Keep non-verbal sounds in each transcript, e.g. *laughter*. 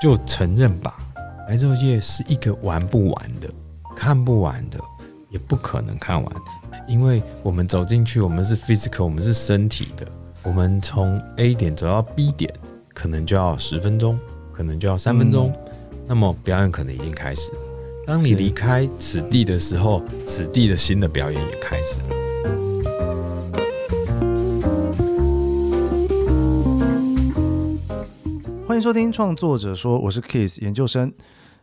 就承认吧，白昼夜是一个玩不完的、看不完的，也不可能看完，因为我们走进去，我们是 physical，我们是身体的，我们从 A 点走到 B 点，可能就要十分钟，可能就要三分钟，嗯、那么表演可能已经开始了。当你离开此地的时候，此地的新的表演也开始了。迎收听创作者说，我是 Kiss 研究生。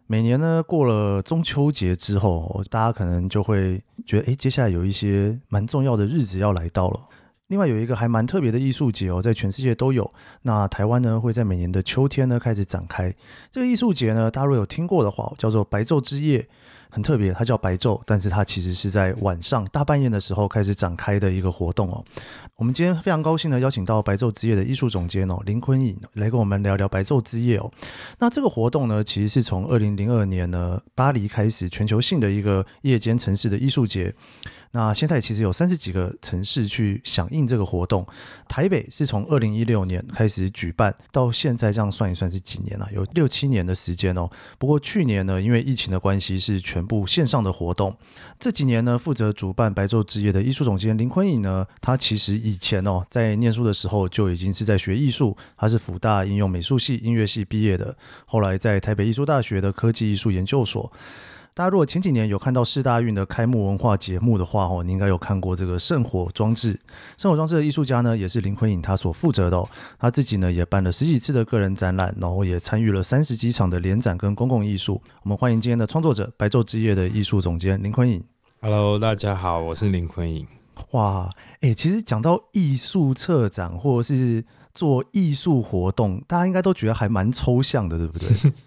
每年呢，过了中秋节之后，大家可能就会觉得，哎，接下来有一些蛮重要的日子要来到了。另外有一个还蛮特别的艺术节哦，在全世界都有。那台湾呢，会在每年的秋天呢开始展开。这个艺术节呢，大家如果有听过的话，叫做白昼之夜。很特别，它叫白昼，但是它其实是在晚上大半夜的时候开始展开的一个活动哦。我们今天非常高兴呢邀请到白昼之夜的艺术总监哦林坤颖来跟我们聊聊白昼之夜哦。那这个活动呢，其实是从二零零二年呢巴黎开始全球性的一个夜间城市的艺术节。那现在其实有三十几个城市去响应这个活动。台北是从二零一六年开始举办，到现在这样算一算是几年了？有六七年的时间哦。不过去年呢，因为疫情的关系，是全部线上的活动。这几年呢，负责主办白昼之夜的艺术总监林坤颖呢，他其实以前哦，在念书的时候就已经是在学艺术，他是辅大应用美术系音乐系毕业的，后来在台北艺术大学的科技艺术研究所。大家如果前几年有看到世大运的开幕文化节目的话，哦，你应该有看过这个圣火装置。圣火装置的艺术家呢，也是林坤颖他所负责的哦。他自己呢也办了十几次的个人展览，然后也参与了三十几场的联展跟公共艺术。我们欢迎今天的创作者白昼之夜的艺术总监林坤颖。Hello，大家好，我是林坤颖。哇，哎，其实讲到艺术策展或者是做艺术活动，大家应该都觉得还蛮抽象的，对不对？*laughs*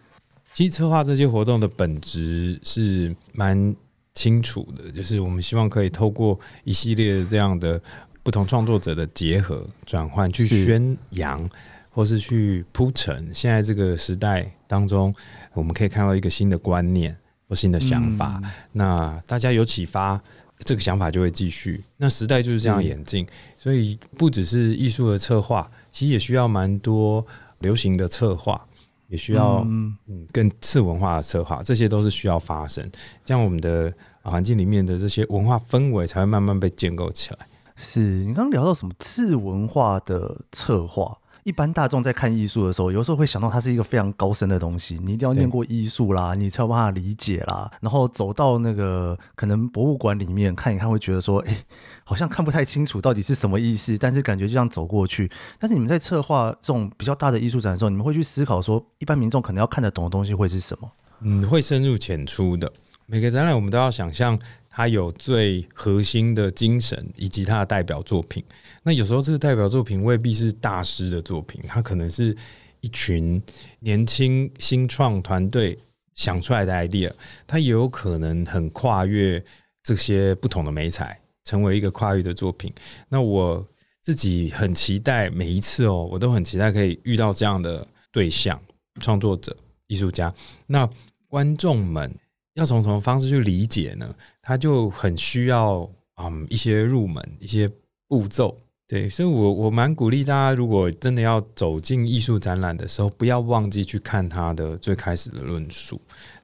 其实策划这些活动的本质是蛮清楚的，就是我们希望可以透过一系列的这样的不同创作者的结合转换，去宣扬或是去铺陈现在这个时代当中，我们可以看到一个新的观念或新的想法。嗯、那大家有启发，这个想法就会继续。那时代就是这样演进，所以不只是艺术的策划，其实也需要蛮多流行的策划。也需要嗯更次文化的策划，这些都是需要发生，这样我们的环境里面的这些文化氛围才会慢慢被建构起来。是你刚刚聊到什么次文化的策划？一般大众在看艺术的时候，有时候会想到它是一个非常高深的东西，你一定要念过艺术啦，你才有办法理解啦。然后走到那个可能博物馆里面看一看，会觉得说，哎，好像看不太清楚到底是什么意思，但是感觉就这样走过去。但是你们在策划这种比较大的艺术展的时候，你们会去思考说，一般民众可能要看得懂的东西会是什么？嗯，会深入浅出的。每个展览我们都要想象。它有最核心的精神，以及它的代表作品。那有时候这个代表作品未必是大师的作品，它可能是一群年轻新创团队想出来的 idea。它也有可能很跨越这些不同的媒材，成为一个跨越的作品。那我自己很期待每一次哦，我都很期待可以遇到这样的对象、创作者、艺术家。那观众们。要从什么方式去理解呢？他就很需要嗯一些入门、一些步骤，对，所以我我蛮鼓励大家，如果真的要走进艺术展览的时候，不要忘记去看他的最开始的论述。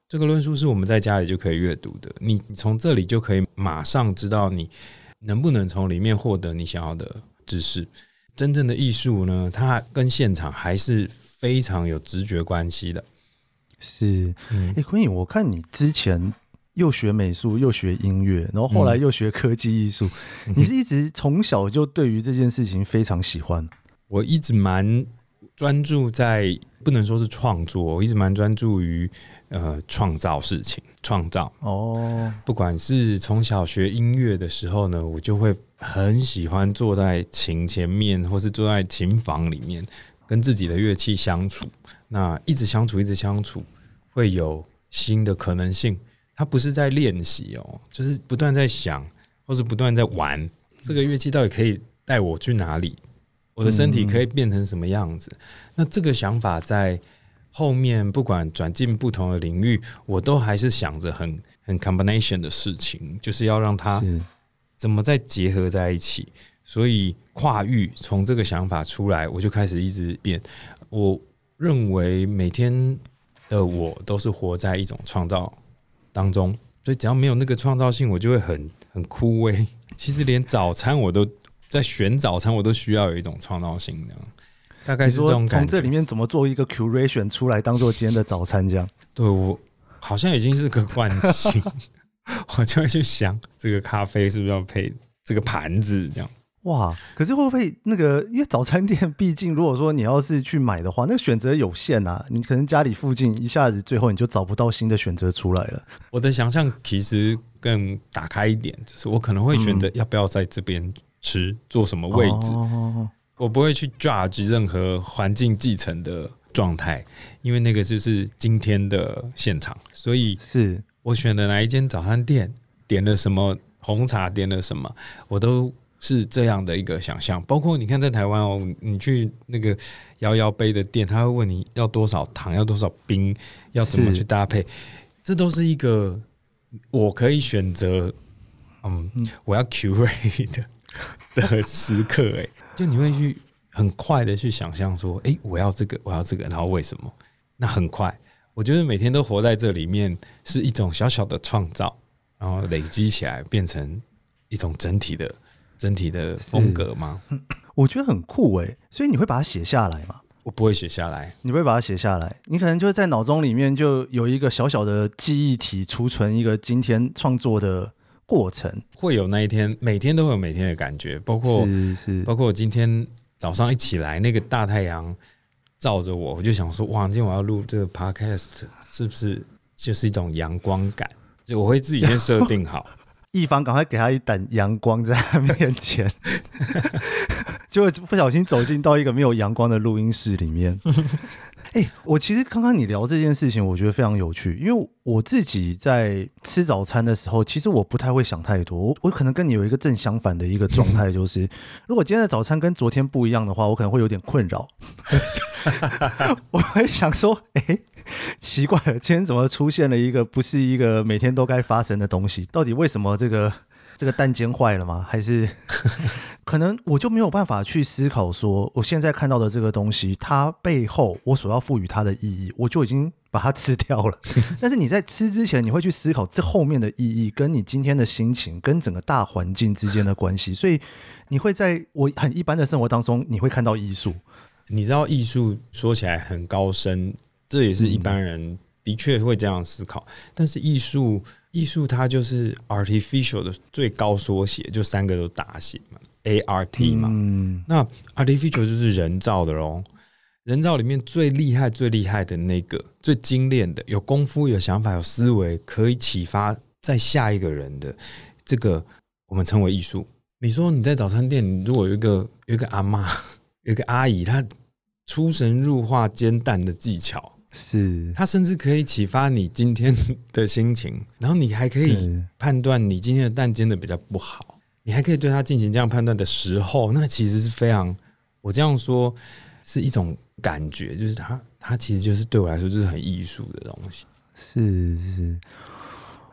这个论述是我们在家里就可以阅读的，你你从这里就可以马上知道你能不能从里面获得你想要的知识。真正的艺术呢，它跟现场还是非常有直觉关系的。是，哎，坤颖，我看你之前又学美术，又学音乐，然后后来又学科技艺术，嗯、你是一直从小就对于这件事情非常喜欢？我一直蛮专注在，不能说是创作，我一直蛮专注于呃创造事情，创造哦。不管是从小学音乐的时候呢，我就会很喜欢坐在琴前面，或是坐在琴房里面，跟自己的乐器相处。那一直相处，一直相处。会有新的可能性，它不是在练习哦，就是不断在想，或是不断在玩这个乐器到底可以带我去哪里，我的身体可以变成什么样子？那这个想法在后面不管转进不同的领域，我都还是想着很很 combination 的事情，就是要让它怎么再结合在一起。所以跨域从这个想法出来，我就开始一直变。我认为每天。的我都是活在一种创造当中，所以只要没有那个创造性，我就会很很枯萎。其实连早餐我都在选早餐，我都需要有一种创造性的，大概是这种感觉。从这里面怎么做一个 curation 出来，当做今天的早餐这样？*laughs* 对，我好像已经是个惯性，*laughs* 我就会去想这个咖啡是不是要配这个盘子这样。哇！可是会不会那个？因为早餐店毕竟，如果说你要是去买的话，那个选择有限啊。*laughs* 你可能家里附近一下子，最后你就找不到新的选择出来了。我的想象其实更打开一点，就是我可能会选择要不要在这边吃，坐什么位置。哦。我不会去 judge 任何环境继承的状态，因为那个就是今天的现场。所以是我选的哪一间早餐店，点了什么红茶，点了什么，我都。是这样的一个想象，包括你看在台湾哦，你去那个摇摇杯的店，他会问你要多少糖，要多少冰，要怎么去搭配，这都是一个我可以选择，嗯，我要 curate 的 *laughs* 的时刻，哎，就你会去很快的去想象说，哎，我要这个，我要这个，然后为什么？那很快，我觉得每天都活在这里面是一种小小的创造，然后累积起来变成一种整体的。整体的风格吗？*clears throat* 我觉得很酷诶，所以你会把它写下来吗？我不会写下来，你不会把它写下来，你可能就是在脑中里面就有一个小小的记忆体，储存一个今天创作的过程。会有那一天，每天都会有每天的感觉，包括是是，包括我今天早上一起来，那个大太阳照着我，我就想说，哇，今天我要录这个 podcast，是不是就是一种阳光感？就我会自己先设定好。*laughs* 一方赶快给他一盏阳光在他面前，*laughs* 就不小心走进到一个没有阳光的录音室里面。*laughs* 哎、我其实刚刚你聊这件事情，我觉得非常有趣，因为我自己在吃早餐的时候，其实我不太会想太多。我我可能跟你有一个正相反的一个状态，就是 *laughs* 如果今天的早餐跟昨天不一样的话，我可能会有点困扰。*laughs* 我会想说，哎、欸。奇怪了，今天怎么出现了一个不是一个每天都该发生的东西？到底为什么这个这个蛋煎坏了吗？还是 *laughs* 可能我就没有办法去思考说，我现在看到的这个东西，它背后我所要赋予它的意义，我就已经把它吃掉了。*laughs* 但是你在吃之前，你会去思考这后面的意义，跟你今天的心情，跟整个大环境之间的关系。所以你会在我很一般的生活当中，你会看到艺术。你知道艺术说起来很高深。这也是一般人的确会这样思考，但是艺术艺术它就是 artificial 的最高缩写，就三个都大写嘛，A R T 嘛。那 artificial 就是人造的喽，人造里面最厉害、最厉害的那个、最精炼的、有功夫、有想法、有思维，可以启发在下一个人的这个，我们称为艺术。你说你在早餐店，如果有一个有一个阿嬷，有个阿姨，她出神入化煎蛋的技巧。是，她甚至可以启发你今天的心情，然后你还可以判断你今天的蛋煎的比较不好，你还可以对她进行这样判断的时候，那其实是非常，我这样说是一种感觉，就是她她其实就是对我来说就是很艺术的东西，是是，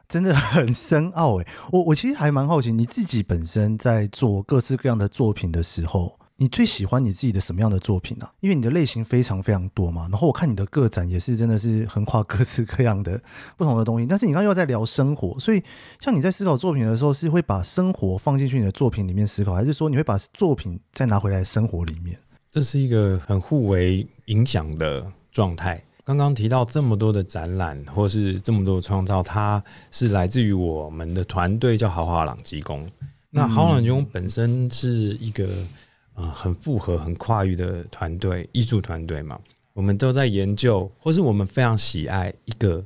真的很深奥诶。我我其实还蛮好奇，你自己本身在做各式各样的作品的时候。你最喜欢你自己的什么样的作品呢、啊？因为你的类型非常非常多嘛。然后我看你的个展也是真的是横跨各式各样的不同的东西。但是你刚刚又在聊生活，所以像你在思考作品的时候，是会把生活放进去你的作品里面思考，还是说你会把作品再拿回来生活里面？这是一个很互为影响的状态。刚刚提到这么多的展览，或是这么多的创造，它是来自于我们的团队叫豪华朗基宫。那豪华朗基宫本身是一个。啊、呃，很复合、很跨域的团队，艺术团队嘛，我们都在研究，或是我们非常喜爱一个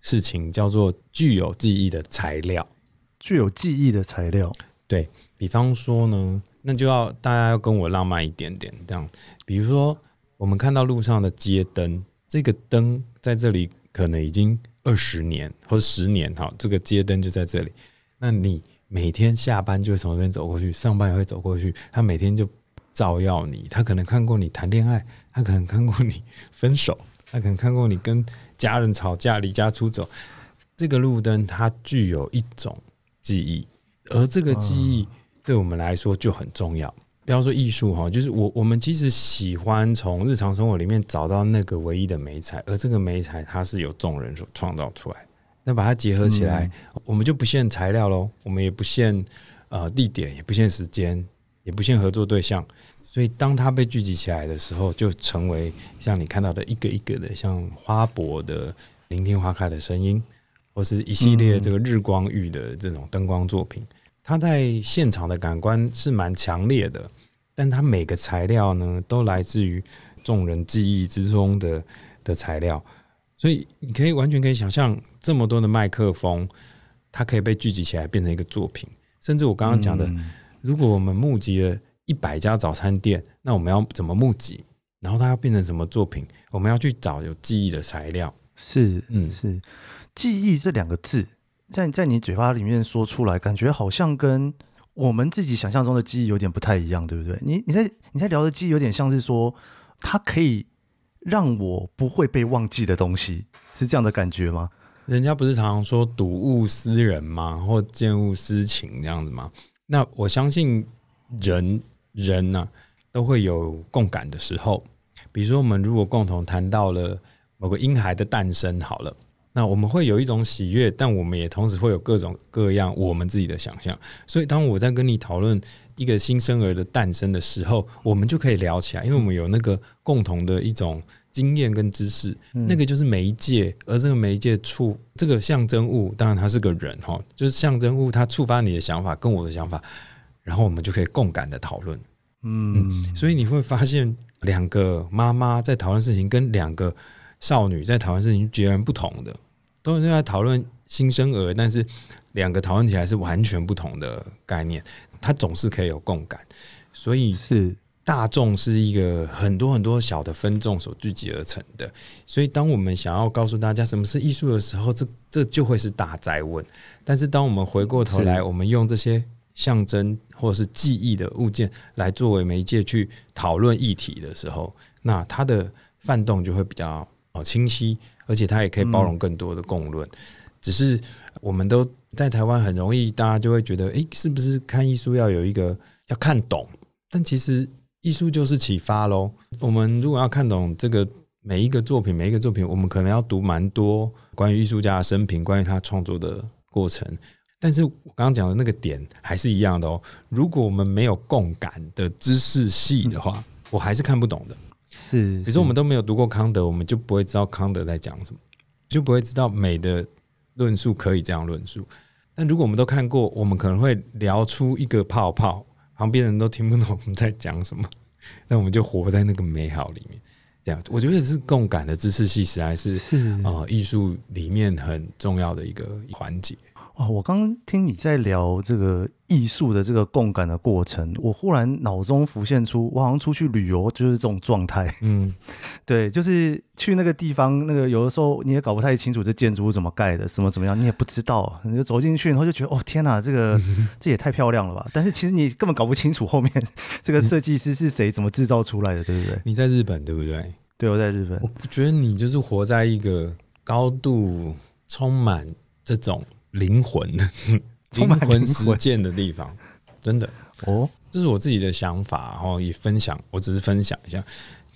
事情，叫做具有记忆的材料。具有记忆的材料，对，比方说呢，那就要大家要跟我浪漫一点点，这样。比如说，我们看到路上的街灯，这个灯在这里可能已经二十年或者十年，哈，这个街灯就在这里。那你每天下班就会从这边走过去，上班也会走过去，他每天就。照耀你，他可能看过你谈恋爱，他可能看过你分手，他可能看过你跟家人吵架、离家出走。这个路灯它具有一种记忆，而这个记忆对我们来说就很重要。不要说艺术哈，就是我我们其实喜欢从日常生活里面找到那个唯一的美彩，而这个美彩它是由众人所创造出来。那把它结合起来，嗯、我们就不限材料喽，我们也不限呃地点，也不限时间，也不限合作对象。所以当它被聚集起来的时候，就成为像你看到的一个一个的像花博的聆听花开的声音，或是一系列这个日光浴的这种灯光作品。它在现场的感官是蛮强烈的。但它每个材料呢，都来自于众人记忆之中的的材料，所以你可以完全可以想象，这么多的麦克风，它可以被聚集起来变成一个作品。甚至我刚刚讲的，如果我们募集了一百家早餐店，那我们要怎么募集？然后它要变成什么作品？我们要去找有记忆的材料。是，嗯，是记忆这两个字，在在你嘴巴里面说出来，感觉好像跟。我们自己想象中的记忆有点不太一样，对不对？你你在你在聊的记忆有点像是说，它可以让我不会被忘记的东西，是这样的感觉吗？人家不是常常说睹物思人吗？或见物思情这样子吗？那我相信人人呢、啊、都会有共感的时候，比如说我们如果共同谈到了某个婴孩的诞生，好了。那我们会有一种喜悦，但我们也同时会有各种各样我们自己的想象。所以，当我在跟你讨论一个新生儿的诞生的时候，我们就可以聊起来，因为我们有那个共同的一种经验跟知识。那个就是媒介，而这个媒介触这个象征物，当然它是个人哈，就是象征物，它触发你的想法跟我的想法，然后我们就可以共感的讨论。嗯，所以你会发现，两个妈妈在讨论事情，跟两个少女在讨论事情截然不同的。都是在讨论新生儿，但是两个讨论起来是完全不同的概念。它总是可以有共感，所以是大众是一个很多很多小的分众所聚集而成的。所以，当我们想要告诉大家什么是艺术的时候，这这就会是大灾问。但是，当我们回过头来，我们用这些象征或者是记忆的物件来作为媒介去讨论议题的时候，那它的泛动就会比较哦清晰。而且它也可以包容更多的共论，只是我们都在台湾很容易，大家就会觉得，诶，是不是看艺术要有一个要看懂？但其实艺术就是启发喽。我们如果要看懂这个每一个作品，每一个作品，我们可能要读蛮多关于艺术家的生平，关于他创作的过程。但是我刚刚讲的那个点还是一样的哦。如果我们没有共感的知识系的话，我还是看不懂的。是，比如说我们都没有读过康德，我们就不会知道康德在讲什么，就不会知道美的论述可以这样论述。但如果我们都看过，我们可能会聊出一个泡泡，旁边人都听不懂我们在讲什么，*laughs* 那我们就活在那个美好里面。这样，我觉得是共感的知识系，实在是是啊，艺术里面很重要的一个环节。哦，我刚刚听你在聊这个艺术的这个共感的过程，我忽然脑中浮现出，我好像出去旅游就是这种状态。嗯，*laughs* 对，就是去那个地方，那个有的时候你也搞不太清楚这建筑物怎么盖的，什么怎么样，你也不知道，你就走进去，然后就觉得，哦，天哪，这个 *laughs* 这也太漂亮了吧！但是其实你根本搞不清楚后面 *laughs* 这个设计师是谁，怎么制造出来的，对不对？你在日本，对不对？对，我在日本。我觉得你就是活在一个高度充满这种。灵魂，*laughs* 灵魂实践的地方，真的哦，这是我自己的想法，然后也分享。我只是分享一下，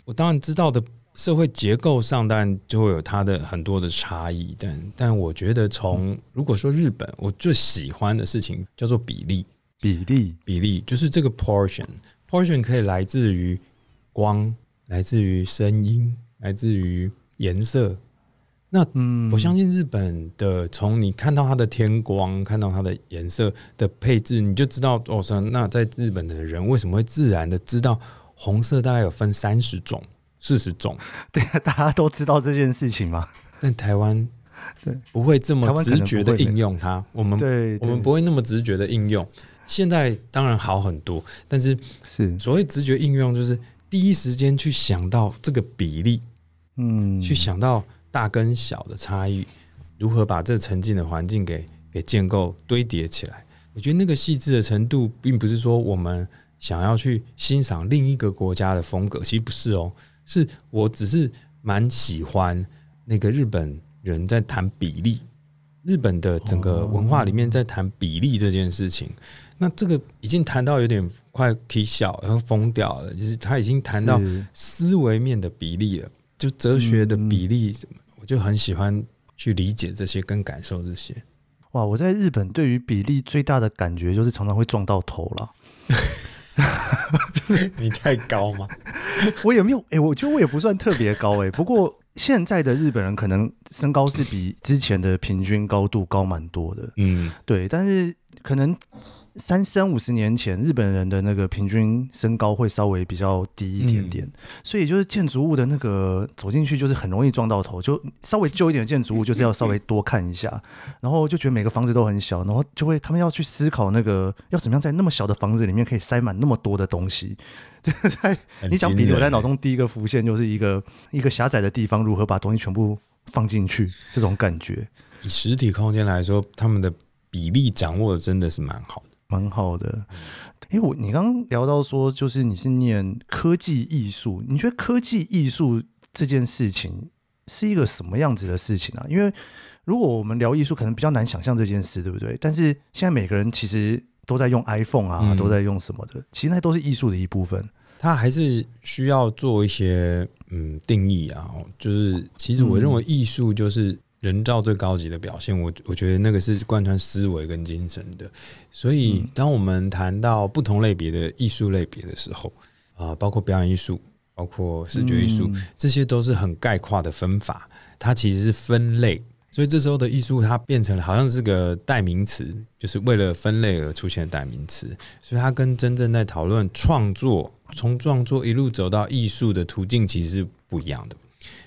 我当然知道的社会结构上，当然就会有它的很多的差异。但但我觉得，从如果说日本，我最喜欢的事情叫做比例，比例，比例，就是这个 portion，portion 可以来自于光，来自于声音，来自于颜色。那嗯，我相信日本的，从你看到它的天光，看到它的颜色的配置，你就知道哦。那在日本的人为什么会自然的知道红色大概有分三十种、四十种？*laughs* 对啊，大家都知道这件事情吗？但台湾对不会这么 *laughs* 直觉的应用它。我们对，我们不会那么直觉的应用。现在当然好很多，但是是所谓直觉应用，就是第一时间去想到这个比例，嗯，去想到。大跟小的差异，如何把这沉浸的环境给给建构堆叠起来？我觉得那个细致的程度，并不是说我们想要去欣赏另一个国家的风格，其实不是哦。是我只是蛮喜欢那个日本人在谈比例日本的整个文化里面在谈比例这件事情，那这个已经谈到有点快可以笑，然后疯掉了，就是他已经谈到思维面的比例了，就哲学的比例我就很喜欢去理解这些跟感受这些。哇，我在日本对于比例最大的感觉就是常常会撞到头了。*laughs* 你太高吗？*laughs* 我也没有，哎、欸，我觉得我也不算特别高、欸，哎，不过现在的日本人可能身高是比之前的平均高度高蛮多的，嗯，对，但是可能。三三五十年前，日本人的那个平均身高会稍微比较低一点点，嗯、所以就是建筑物的那个走进去就是很容易撞到头，就稍微旧一点的建筑物就是要稍微多看一下，然后就觉得每个房子都很小，然后就会他们要去思考那个要怎么样在那么小的房子里面可以塞满那么多的东西。*laughs* 在你讲比例，我在脑中第一个浮现就是一个一个狭窄的地方如何把东西全部放进去这种感觉。以实体空间来说，他们的比例掌握的真的是蛮好的。蛮好的，哎，我你刚刚聊到说，就是你是念科技艺术，你觉得科技艺术这件事情是一个什么样子的事情啊？因为如果我们聊艺术，可能比较难想象这件事，对不对？但是现在每个人其实都在用 iPhone 啊，嗯、都在用什么的，其实那都是艺术的一部分。它还是需要做一些嗯定义啊，就是其实我认为艺术就是。人造最高级的表现，我我觉得那个是贯穿思维跟精神的。所以，当我们谈到不同类别的艺术类别的时候，啊，包括表演艺术，包括视觉艺术，这些都是很概括的分法。它其实是分类，所以这时候的艺术它变成了好像是个代名词，就是为了分类而出现的代名词。所以，它跟真正在讨论创作，从创作一路走到艺术的途径，其实是不一样的。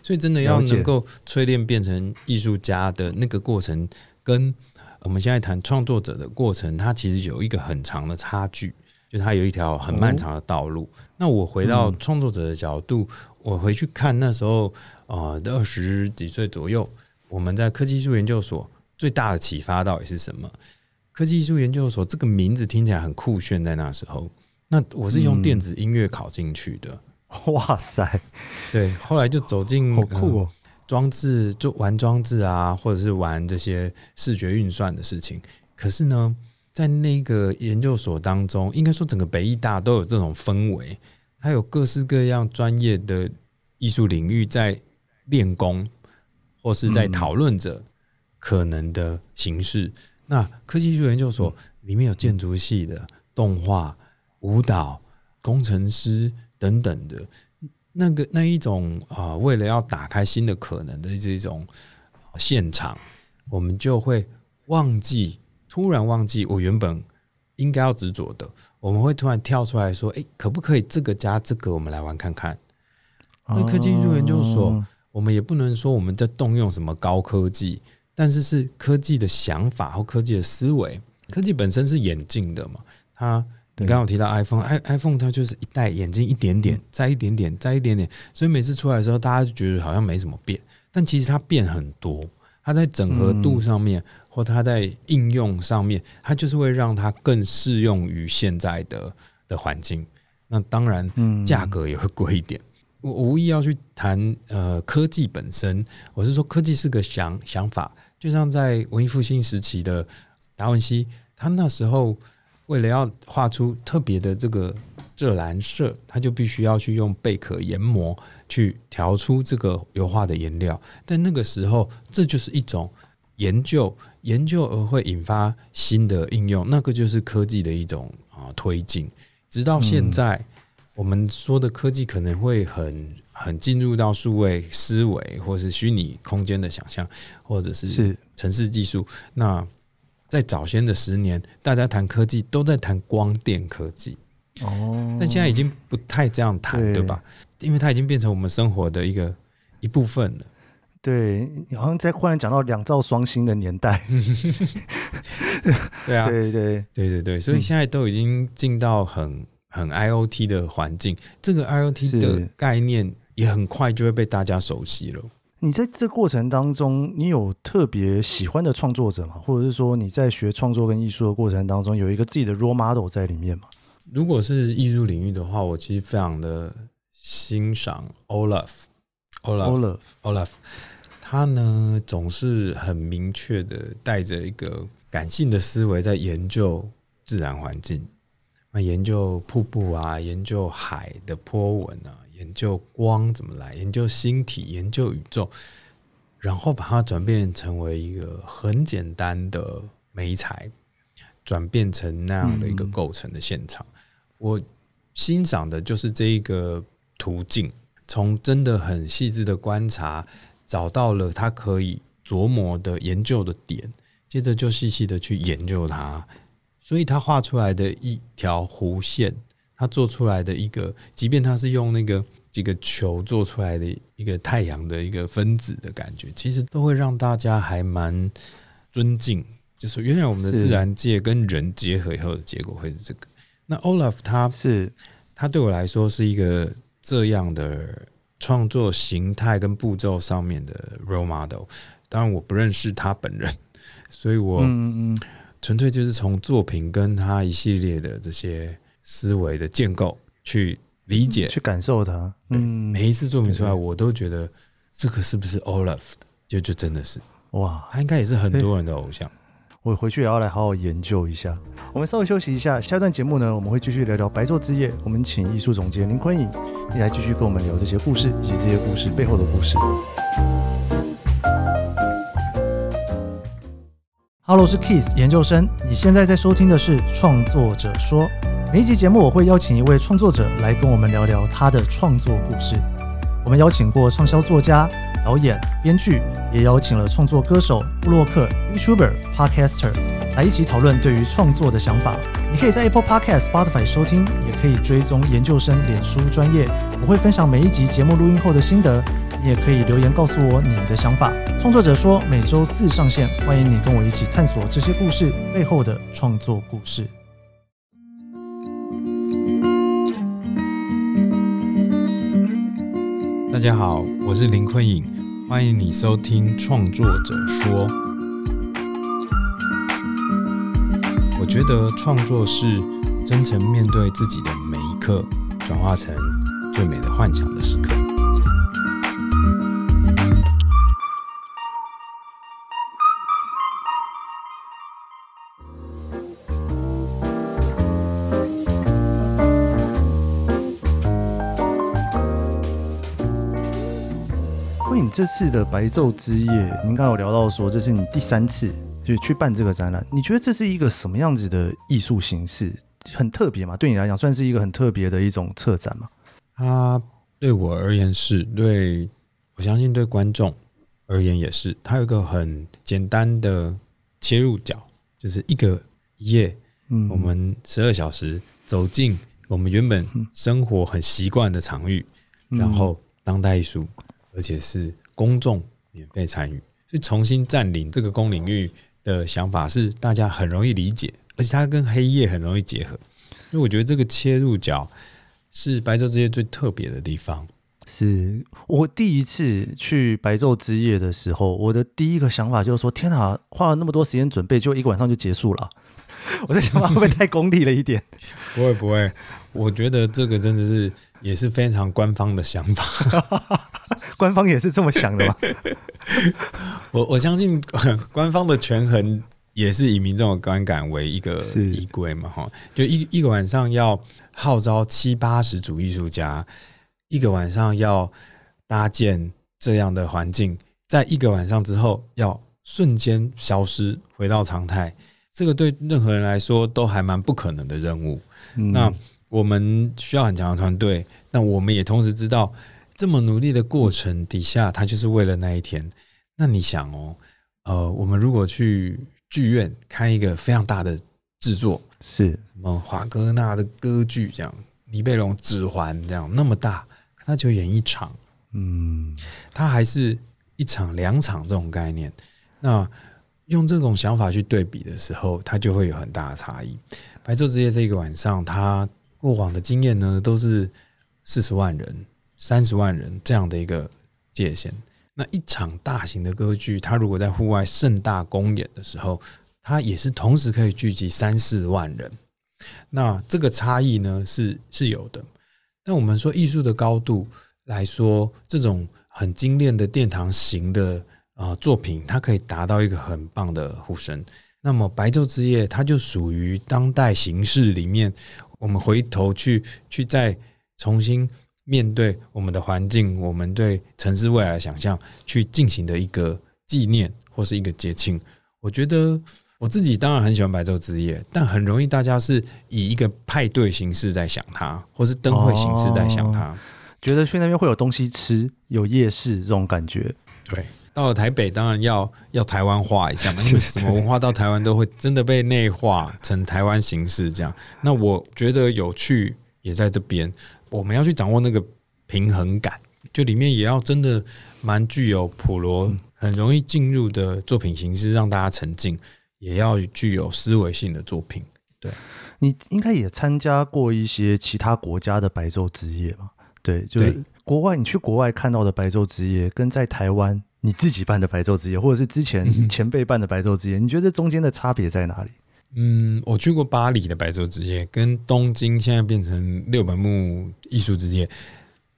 所以，真的要能够淬炼变成艺术家的那个过程，跟我们现在谈创作者的过程，它其实有一个很长的差距，就它有一条很漫长的道路。那我回到创作者的角度，我回去看那时候啊，二十几岁左右，我们在科技艺术研究所最大的启发到底是什么？科技艺术研究所这个名字听起来很酷炫，在那时候，那我是用电子音乐考进去的。*laughs* 哇塞，对，后来就走进好酷哦，装置就玩装置啊，或者是玩这些视觉运算的事情。可是呢，在那个研究所当中，应该说整个北艺大都有这种氛围，还有各式各样专业的艺术领域在练功，或是在讨论着可能的形式。那科技艺术研究所里面有建筑系的、动画、舞蹈、工程师。等等的，那个那一种啊、呃，为了要打开新的可能的这种现场，我们就会忘记，突然忘记我原本应该要执着的，我们会突然跳出来说：“哎，可不可以这个加这个，我们来玩看看？”那科技艺术研究所，我们也不能说我们在动用什么高科技，但是是科技的想法或科技的思维。科技本身是演进的嘛，它。你刚刚有提到 iPhone，iPhone 它就是一戴眼镜一点点，再一点点，再一点点，所以每次出来的时候，大家就觉得好像没什么变，但其实它变很多。它在整合度上面，或它在应用上面，它就是会让它更适用于现在的的环境。那当然，价格也会贵一点。我无意要去谈呃科技本身，我是说科技是个想想法，就像在文艺复兴时期的达文西，他那时候。为了要画出特别的这个这蓝色，他就必须要去用贝壳研磨去调出这个油画的颜料。但那个时候，这就是一种研究，研究而会引发新的应用，那个就是科技的一种啊推进。直到现在，我们说的科技可能会很很进入到数位思维，或是虚拟空间的想象，或者是城市技术。那在早先的十年，大家谈科技都在谈光电科技。哦，但现在已经不太这样谈，对。吧？因为它已经变成我们生活的一个一部分了。对，你好像在忽然讲到两兆双星的年代，*laughs* 对啊，对对。对对对，所以现在都已经进到很很 IOT 的环境，这个 IOT 的概念也很快就会被大家熟悉了。你在这过程当中，你有特别喜欢的创作者吗？或者是说你在学创作跟艺术的过程当中，有一个自己的 role model 在里面吗？如果是艺术领域的话，我其实非常的欣赏 Olaf，Olaf，Olaf，Olaf，他他呢总是很明确的带着一个感性的思维在研究自然环境，那研究瀑布啊，研究海的波纹啊，研究光怎么来，研究星体，研究宇宙，然后把它转变成为一个很简单的媒材，转变成那样的一个构成的现场。我欣赏的就是这一个途径，从真的很细致的观察。找到了他可以琢磨的研究的点，接着就细细的去研究它，所以他画出来的一条弧线，他做出来的一个，即便他是用那个几个球做出来的一个太阳的一个分子的感觉，其实都会让大家还蛮尊敬。就是原来我们的自然界跟人结合以后的结果会是这个。那 Olaf 他是他对我来说是一个这样的。创作形态跟步骤上面的 role model，当然我不认识他本人，*laughs* 所以我纯粹就是从作品跟他一系列的这些思维的建构去理解、去感受它。嗯，每一次作品出来，我都觉得这个是不是 Olaf 的？就就真的是哇，他应该也是很多人的偶像。我回去也要来好好研究一下。我们稍微休息一下，下段节目呢，我们会继续聊聊白昼之夜。我们请艺术总监林坤颖你来继续跟我们聊这些故事，以及这些故事背后的故事。Hello，我是 Keith 研究生。你现在在收听的是创作者说。每一集节目我会邀请一位创作者来跟我们聊聊他的创作故事。我们邀请过畅销作家、导演、编剧，也邀请了创作歌手、布洛克、YouTuber、Podcaster 来一起讨论对于创作的想法。你可以在 Apple Podcast、Spotify 收听，也可以追踪研究生脸书专业。我会分享每一集节目录音后的心得，你也可以留言告诉我你的想法。创作者说每周四上线，欢迎你跟我一起探索这些故事背后的创作故事。大家好，我是林坤颖。欢迎你收听《创作者说》。我觉得创作是真诚面对自己的每一刻，转化成最美的幻想的时刻。这次的白昼之夜，您刚刚有聊到说，这是你第三次就去办这个展览。你觉得这是一个什么样子的艺术形式？很特别嘛？对你来讲，算是一个很特别的一种策展吗？它对我而言是，对我相信对观众而言也是。它有一个很简单的切入角，就是一个夜，嗯，我们十二小时走进我们原本生活很习惯的场域，然后当代艺术，而且是。公众免费参与，所以重新占领这个公领域的想法是大家很容易理解，而且它跟黑夜很容易结合。所以我觉得这个切入角是白昼之夜最特别的地方。是我第一次去白昼之夜的时候，我的第一个想法就是说：天哪，花了那么多时间准备，就一个晚上就结束了。*laughs* 我在想法会不会太功利了一点？*laughs* 不会不会，我觉得这个真的是也是非常官方的想法。*laughs* 官方也是这么想的吗？*laughs* 我我相信 *laughs* 官方的权衡也是以民众的观感为一个依归嘛，哈，就一一个晚上要号召七八十组艺术家，一个晚上要搭建这样的环境，在一个晚上之后要瞬间消失回到常态，这个对任何人来说都还蛮不可能的任务。嗯、那我们需要很强的团队，那我们也同时知道。这么努力的过程底下，他就是为了那一天。那你想哦，呃，我们如果去剧院看一个非常大的制作，是什么华格纳的歌剧这样，尼贝龙指环这样那么大，他就演一场，嗯，他还是一场两场这种概念。那用这种想法去对比的时候，他就会有很大的差异。白昼之夜这个晚上，他过往的经验呢，都是四十万人。三十万人这样的一个界限，那一场大型的歌剧，它如果在户外盛大公演的时候，它也是同时可以聚集三四万人。那这个差异呢，是是有的。那我们说艺术的高度来说，这种很精炼的殿堂型的啊、作品，它可以达到一个很棒的呼声。那么白昼之夜，它就属于当代形式里面，我们回头去去再重新面对我们的环境，我们对城市未来的想象，去进行的一个纪念或是一个节庆。我觉得我自己当然很喜欢白昼之夜，但很容易大家是以一个派对形式在想它，或是灯会形式在想它。觉得去那边会有东西吃，有夜市这种感觉。对，到了台北当然要要台湾化一下嘛，因为什么文化到台湾都会真的被内化成台湾形式这样。那我觉得有趣也在这边，我们要去掌握那个平衡感，就里面也要真的蛮具有普罗很容易进入的作品形式，让大家沉浸，也要具有思维性的作品。对，你应该也参加过一些其他国家的白昼之夜吧？对，就是国外，你去国外看到的白昼之夜，跟在台湾你自己办的白昼之夜，或者是之前前辈办的白昼之夜，你觉得这中间的差别在哪里？嗯，我去过巴黎的白昼之夜，跟东京现在变成六本木艺术之夜，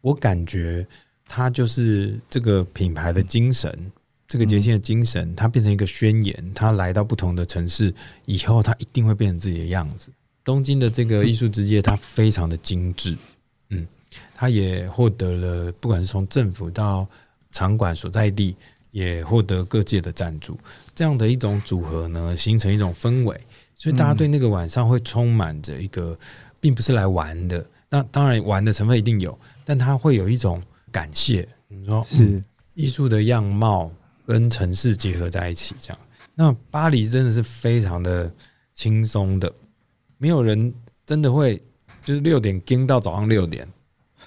我感觉它就是这个品牌的精神，这个节庆的精神，它变成一个宣言，它来到不同的城市以后，它一定会变成自己的样子。东京的这个艺术之夜，它非常的精致。嗯，它也获得了，不管是从政府到场馆所在地，也获得各界的赞助。这样的一种组合呢，形成一种氛围，所以大家对那个晚上会充满着一个，并不是来玩的。那当然玩的成分一定有，但它会有一种感谢。你说是艺术的样貌跟城市结合在一起，这样。那巴黎真的是非常的轻松的，没有人真的会就是六点盯到早上六点。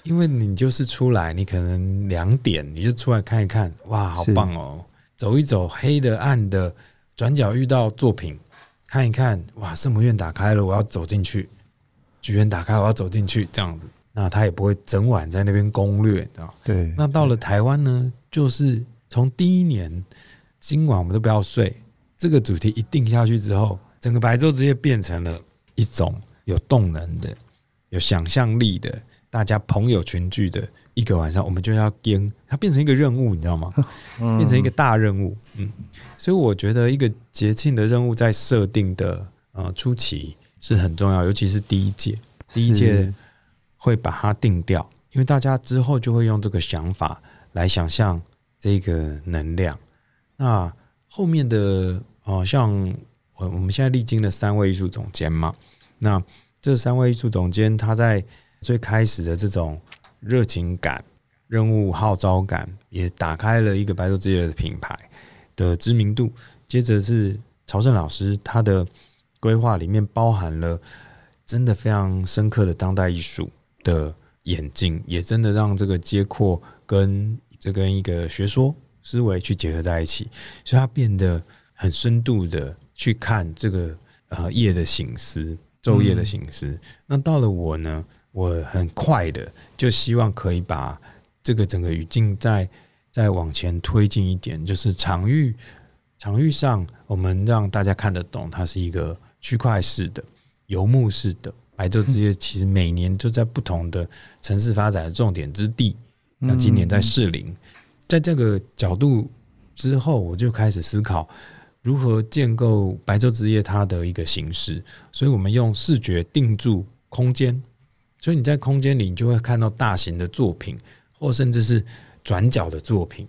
因为你就是出来，你可能两点你就出来看一看，哇，好棒哦！走一走，黑的暗的，转角遇到作品，看一看，哇，圣母院打开了，我要走进去；剧院打开，我要走进去，这样子，那他也不会整晚在那边攻略，知道？对。那到了台湾呢，就是从第一年，今晚我们都不要睡，这个主题一定下去之后，整个白昼之夜变成了一种有动能的、有想象力的。大家朋友群聚的一个晚上，我们就要跟它变成一个任务，你知道吗？*laughs* 变成一个大任务。嗯，所以我觉得一个节庆的任务在设定的呃初期是很重要，尤其是第一届，第一届会把它定掉，因为大家之后就会用这个想法来想象这个能量。那后面的哦，像我我们现在历经了三位艺术总监嘛，那这三位艺术总监他在。最开始的这种热情感、任务号召感，也打开了一个白昼之夜的品牌的知名度。接着是朝圣老师，他的规划里面包含了真的非常深刻的当代艺术的演进，也真的让这个街廓跟这跟一个学说思维去结合在一起，所以他变得很深度的去看这个呃夜的醒思、昼夜的醒思。嗯、那到了我呢？我很快的就希望可以把这个整个语境再再往前推进一点，就是场域场域上，我们让大家看得懂，它是一个区块式的游牧式的白昼之夜。其实每年就在不同的城市发展的重点之地，像今年在士林，在这个角度之后，我就开始思考如何建构白昼之夜它的一个形式。所以我们用视觉定住空间。所以你在空间里，你就会看到大型的作品，或甚至是转角的作品。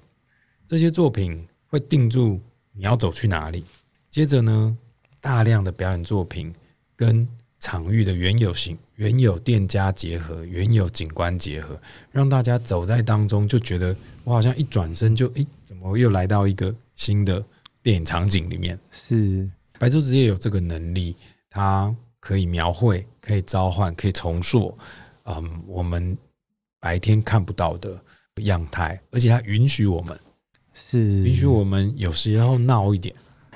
这些作品会定住你要走去哪里。接着呢，大量的表演作品跟场域的原有型、原有店家结合、原有景观结合，让大家走在当中就觉得我好像一转身就诶，怎么又来到一个新的电影场景里面？是白昼职业有这个能力，它。可以描绘，可以召唤，可以重塑，嗯，我们白天看不到的样态，而且它允许我们，是允许我们有时候闹一点。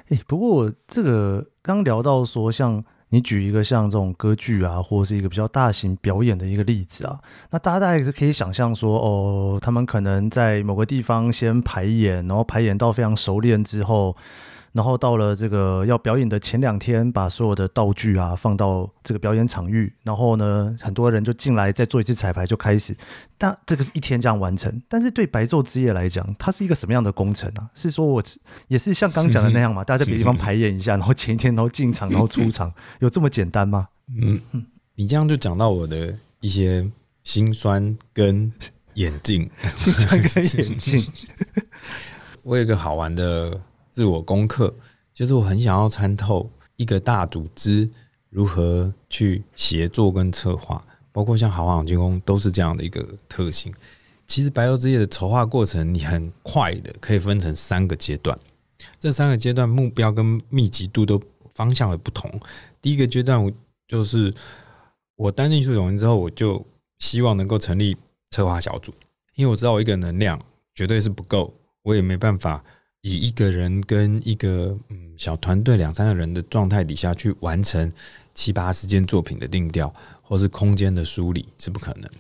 哎，不过我这个刚聊到说，像你举一个像这种歌剧啊，或者是一个比较大型表演的一个例子啊，那大家大概是可以想象说，哦，他们可能在某个地方先排演，然后排演到非常熟练之后。然后到了这个要表演的前两天，把所有的道具啊放到这个表演场域，然后呢，很多人就进来再做一次彩排就开始。但这个是一天这样完成。但是对白昼之夜来讲，它是一个什么样的工程啊？是说我也是像刚讲的那样嘛？大家在别的地方排演一下，然后前一天然后进场，然后出场，有这么简单吗？嗯，你这样就讲到我的一些心酸跟眼镜，*laughs* 心酸跟眼镜。*laughs* 我有一个好玩的。自我功课就是我很想要参透一个大组织如何去协作跟策划，包括像豪华朗军都是这样的一个特性。其实白昼之夜的筹划过程，你很快的可以分成三个阶段，这三个阶段目标跟密集度都方向的不同。第一个阶段，我就是我担任艺术总监之后，我就希望能够成立策划小组，因为我知道我一个能量绝对是不够，我也没办法。以一个人跟一个嗯小团队两三个人的状态底下去完成七八十件作品的定调，或是空间的梳理是不可能。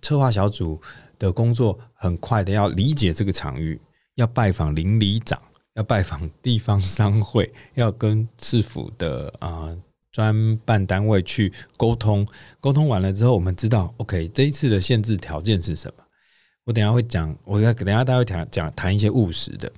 策划小组的工作很快的要理解这个场域，要拜访邻里长，要拜访地方商会，*laughs* 要跟市府的啊专办单位去沟通。沟通完了之后，我们知道 OK 这一次的限制条件是什么。我等下会讲，我等下大家会讲讲谈一些务实的。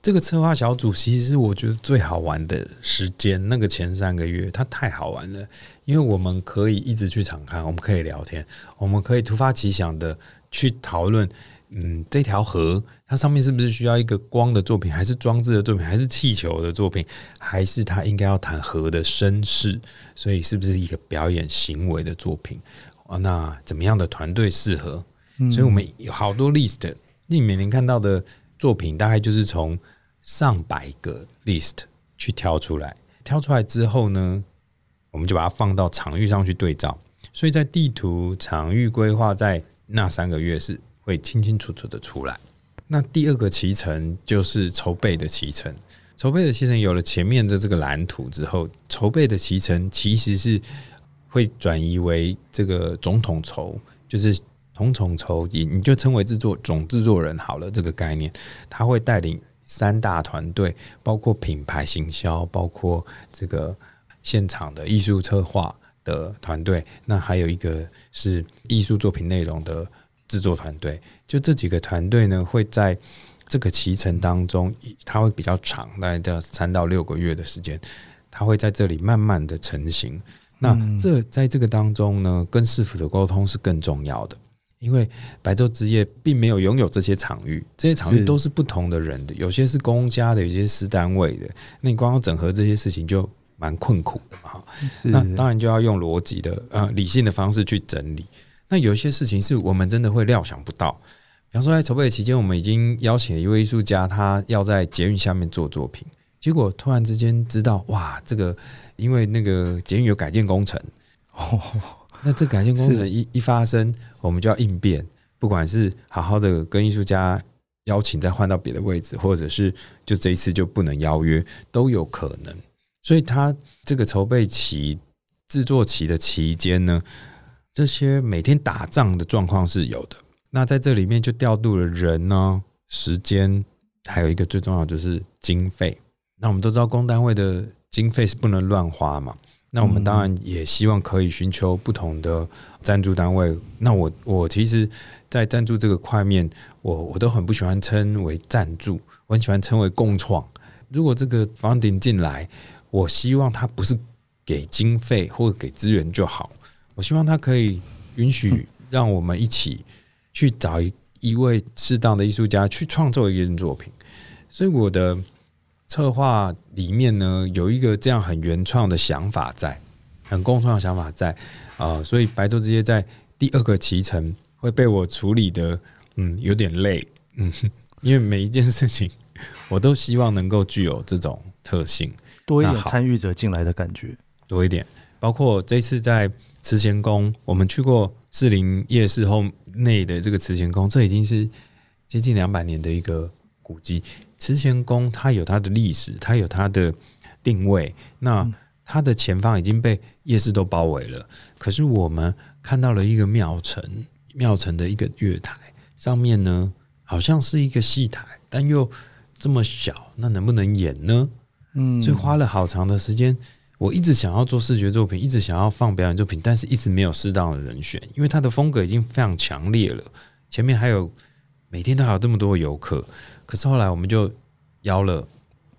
这个策划小组其实是我觉得最好玩的时间，那个前三个月它太好玩了，因为我们可以一直去场勘，我们可以聊天，我们可以突发奇想的去讨论，嗯，这条河它上面是不是需要一个光的作品，还是装置的作品，还是气球的作品，还是它应该要谈河的身世，所以是不是一个表演行为的作品？哦，那怎么样的团队适合？所以我们有好多 list，你每年看到的作品大概就是从上百个 list 去挑出来，挑出来之后呢，我们就把它放到场域上去对照。所以在地图、场域规划在那三个月是会清清楚楚的出来。那第二个期程就是筹备的期程，筹备的期程有了前面的这个蓝图之后，筹备的期程其实是会转移为这个总统筹，就是。统统筹，你你就称为制作总制作人好了。这个概念，他会带领三大团队，包括品牌行销，包括这个现场的艺术策划的团队。那还有一个是艺术作品内容的制作团队。就这几个团队呢，会在这个骑程当中，它会比较长，大概要三到六个月的时间，它会在这里慢慢的成型。那这在这个当中呢，跟市府的沟通是更重要的。因为白昼之夜并没有拥有这些场域，这些场域都是不同的人的，有些是公家的，有些是私单位的。那你光要整合这些事情就蛮困苦的嘛。那当然就要用逻辑的、呃理性的方式去整理。那有一些事情是我们真的会料想不到，比方说在筹备期间，我们已经邀请了一位艺术家，他要在捷运下面做作品，结果突然之间知道，哇，这个因为那个捷运有改建工程。*laughs* 哦那这改建工程一一发生，我们就要应变，不管是好好的跟艺术家邀请再换到别的位置，或者是就这一次就不能邀约，都有可能。所以他这个筹备期、制作期的期间呢，这些每天打仗的状况是有的。那在这里面就调度了人呢、时间，还有一个最重要就是经费。那我们都知道，公单位的经费是不能乱花嘛。那我们当然也希望可以寻求不同的赞助单位。那我我其实，在赞助这个块面，我我都很不喜欢称为赞助，我很喜欢称为共创。如果这个 funding 进来，我希望他不是给经费或者给资源就好，我希望他可以允许让我们一起去找一一位适当的艺术家去创作一件作品。所以我的。策划里面呢，有一个这样很原创的想法在，很共创的想法在啊、呃，所以白昼之夜在第二个骑程会被我处理的，嗯，有点累，嗯，*laughs* 因为每一件事情我都希望能够具有这种特性，多一点参与者进来的感觉，多一点。包括这次在慈贤宫，我们去过士林夜市后内的这个慈贤宫，这已经是接近两百年的一个古迹。慈贤宫它有它的历史，它有它的定位。那它的前方已经被夜市都包围了。可是我们看到了一个庙城，庙城的一个月台上面呢，好像是一个戏台，但又这么小，那能不能演呢？嗯，所以花了好长的时间。我一直想要做视觉作品，一直想要放表演作品，但是一直没有适当的人选，因为它的风格已经非常强烈了。前面还有每天都还有这么多游客，可是后来我们就邀了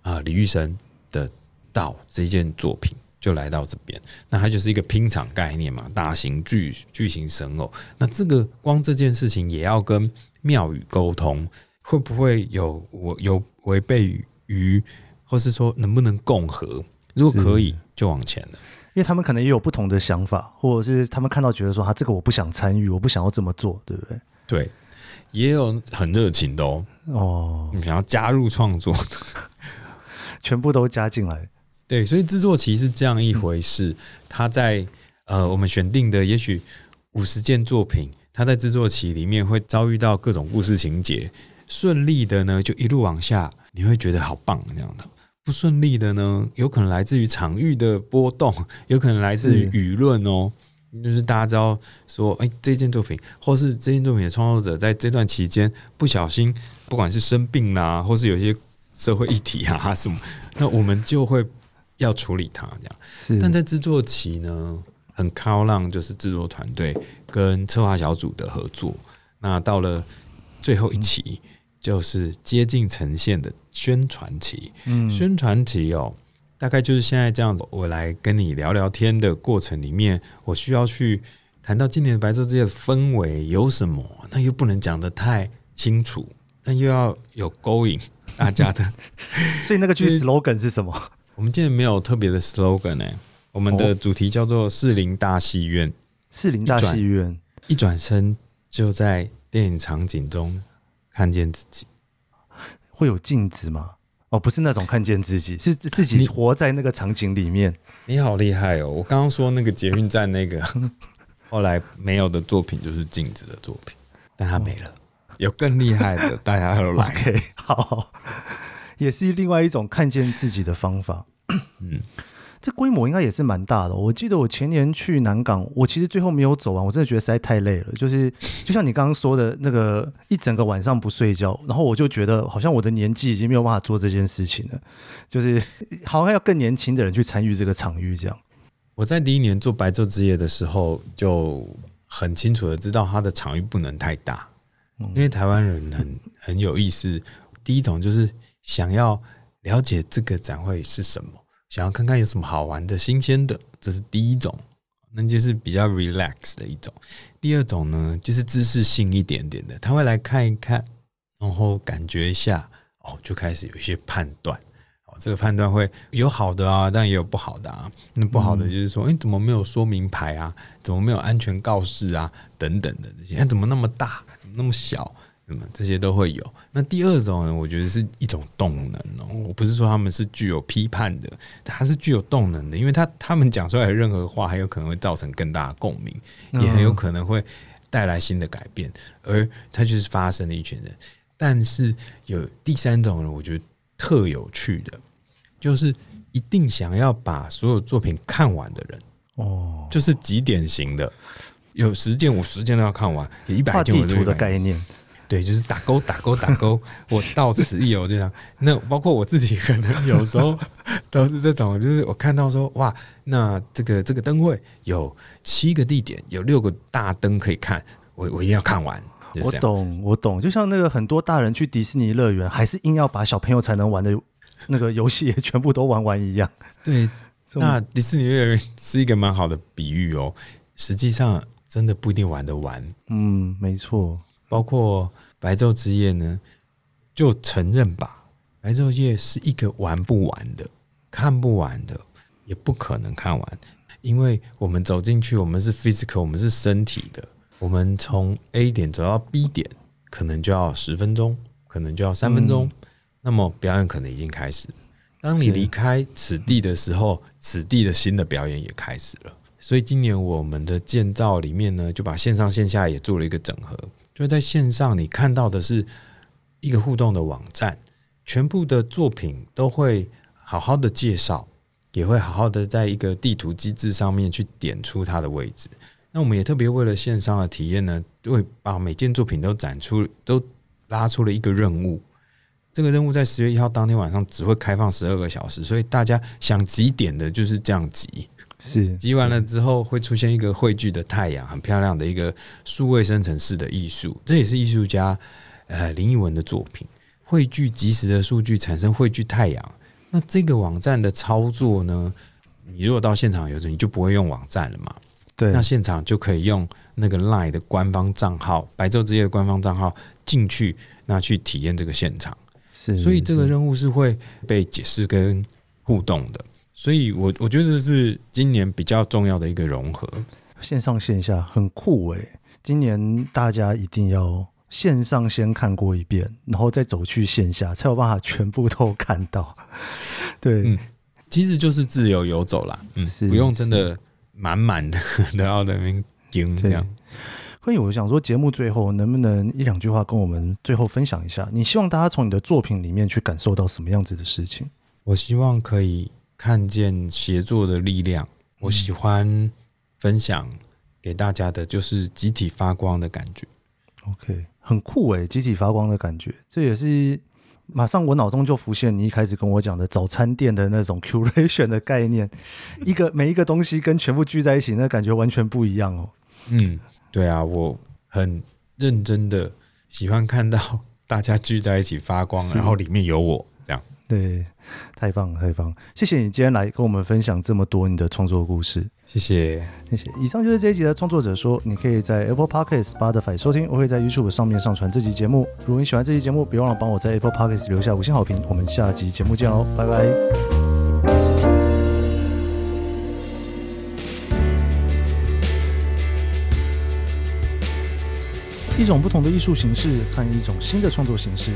啊、呃、李玉生的《道》这件作品，就来到这边。那它就是一个拼场概念嘛，大型巨巨型神偶。那这个光这件事情也要跟庙宇沟通，会不会有我有违背于，或是说能不能共和？如果可以，就往前了，因为他们可能也有不同的想法，或者是他们看到觉得说，他这个我不想参与，我不想要这么做，对不对？对，也有很热情的哦，哦，你想要加入创作，*laughs* 全部都加进来。对，所以制作期是这样一回事。他在呃，我们选定的也许五十件作品，他在制作期里面会遭遇到各种故事情节，顺利的呢，就一路往下，你会觉得好棒这样的。不顺利的呢，有可能来自于场域的波动，*laughs* 有可能来自于舆论哦。就是大家知道说，哎、欸，这件作品，或是这件作品的创作者，在这段期间不小心，不管是生病啦，或是有一些社会议题啊什么，那我们就会要处理它这样。是，但在制作期呢，很靠浪，就是制作团队跟策划小组的合作。那到了最后一期。嗯就是接近呈现的宣传期，嗯，宣传期哦，大概就是现在这样子。我来跟你聊聊天的过程里面，我需要去谈到今年的白昼之夜的氛围有什么，那又不能讲得太清楚，但又要有勾引 *laughs* 大家的。所以那个句 slogan 是什么？我们今天没有特别的 slogan 呢、欸，我们的主题叫做“四零大戏院”。四零大戏院，一转身就在电影场景中。看见自己会有镜子吗？哦，不是那种看见自己，是自己活在那个场景里面。你，你好厉害哦！我刚刚说那个捷运站那个 *laughs* 后来没有的作品就是镜子的作品，但它没了。有更厉害的，大家都来。*laughs* 好，也是另外一种看见自己的方法。*coughs* 嗯。这规模应该也是蛮大的。我记得我前年去南港，我其实最后没有走完，我真的觉得实在太累了。就是就像你刚刚说的那个，一整个晚上不睡觉，然后我就觉得好像我的年纪已经没有办法做这件事情了。就是好像要更年轻的人去参与这个场域这样。我在第一年做白昼之夜的时候，就很清楚的知道它的场域不能太大，因为台湾人很很有意思。第一种就是想要了解这个展会是什么。想要看看有什么好玩的、新鲜的，这是第一种，那就是比较 relax 的一种。第二种呢，就是知识性一点点的，他会来看一看，然后感觉一下，哦，就开始有一些判断。哦，这个判断会有好的啊，但也有不好的啊。那不好的就是说，哎、嗯，怎么没有说明牌啊？怎么没有安全告示啊？等等的这些，哎，怎么那么大？那么小？那么这些都会有。那第二种呢，我觉得是一种动能哦。我不是说他们是具有批判的，他是具有动能的，因为他他们讲出来的任何话，还有可能会造成更大的共鸣，也很有可能会带来新的改变。而他就是发生的一群人。但是有第三种人，我觉得特有趣的，就是一定想要把所有作品看完的人哦，就是极典型的，有十件我十件都要看完，有一百件地图的概念。对，就是打勾打勾打勾，我到此一游，就这样。那包括我自己，可能有时候都是这种，就是我看到说，哇，那这个这个灯会有七个地点，有六个大灯可以看，我我一定要看完。我懂，我懂。就像那个很多大人去迪士尼乐园，还是硬要把小朋友才能玩的那个游戏也全部都玩完一样。对，那迪士尼乐园是一个蛮好的比喻哦。实际上，真的不一定玩得完。嗯，没错。包括白昼之夜呢，就承认吧，白昼夜是一个玩不完的、看不完的，也不可能看完，因为我们走进去，我们是 physical，我们是身体的，我们从 A 点走到 B 点，可能就要十分钟，可能就要三分钟，嗯，那么表演可能已经开始。当你离开此地的时候，此地的新的表演也开始了。所以今年我们的建造里面呢，就把线上线下也做了一个整合。就在线上，你看到的是一个互动的网站，全部的作品都会好好的介绍，也会好好的在一个地图机制上面去点出它的位置。那我们也特别为了线上的体验呢，会把每件作品都展出，都拉出了一个任务。这个任务在十月一号当天晚上只会开放十二个小时，所以大家想集点的就是这样集。是集完了之后会出现一个汇聚的太阳，很漂亮的一个数位生成式的艺术，这也是艺术家呃林奕文的作品。汇聚即时的数据产生汇聚太阳，那这个网站的操作呢？你如果到现场有时候你就不会用网站了嘛？对，那现场就可以用那个 LINE 的官方账号，白昼之夜的官方账号进去，那去体验这个现场。是，所以这个任务是会被解释跟互动的。所以我我觉得这是今年比较重要的一个融合，线上线下很酷诶。今年大家一定要线上先看过一遍，然后再走去线下，才有办法全部都看到。*laughs* 对，嗯，其实就是自由游走啦，嗯，不用真的满满的 *laughs* 都要在那边盯这样。所以我想说，节目最后能不能一两句话跟我们最后分享一下？你希望大家从你的作品里面去感受到什么样子的事情？我希望可以。看见协作的力量，我喜欢分享给大家的，就是集体发光的感觉。OK，很酷诶，集体发光的感觉，这也是马上我脑中就浮现你一开始跟我讲的早餐店的那种 *laughs* curation 的概念，一个每一个东西跟全部聚在一起，那感觉完全不一样哦。嗯，对啊，我很认真的喜欢看到大家聚在一起发光，然后里面有我。对，太棒了，太棒了！谢谢你今天来跟我们分享这么多你的创作故事，谢谢，谢谢。以上就是这一集的创作者说，你可以在 Apple Podcast、Spotify 收听，我会在 YouTube 上面上传这集节目。如果你喜欢这期节目，别忘了帮我在 Apple Podcast 留下五星好评。我们下集节目见哦，拜拜。一种不同的艺术形式，看一种新的创作形式。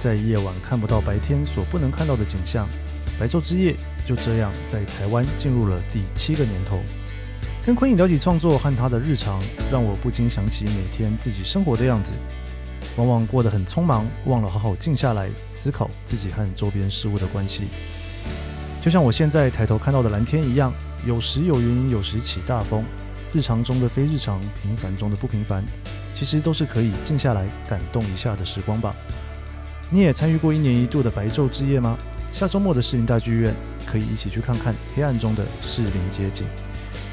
在夜晚看不到白天所不能看到的景象，白昼之夜就这样在台湾进入了第七个年头。跟昆颖聊起创作和他的日常，让我不禁想起每天自己生活的样子，往往过得很匆忙，忘了好好静下来思考自己和周边事物的关系。就像我现在抬头看到的蓝天一样，有时有云，有时起大风。日常中的非日常，平凡中的不平凡，其实都是可以静下来感动一下的时光吧。你也参与过一年一度的白昼之夜吗？下周末的士林大剧院可以一起去看看黑暗中的士林街景。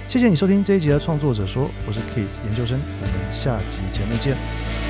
谢谢你收听这一集的创作者说，我是 Kiss 研究生，我们下集节目见。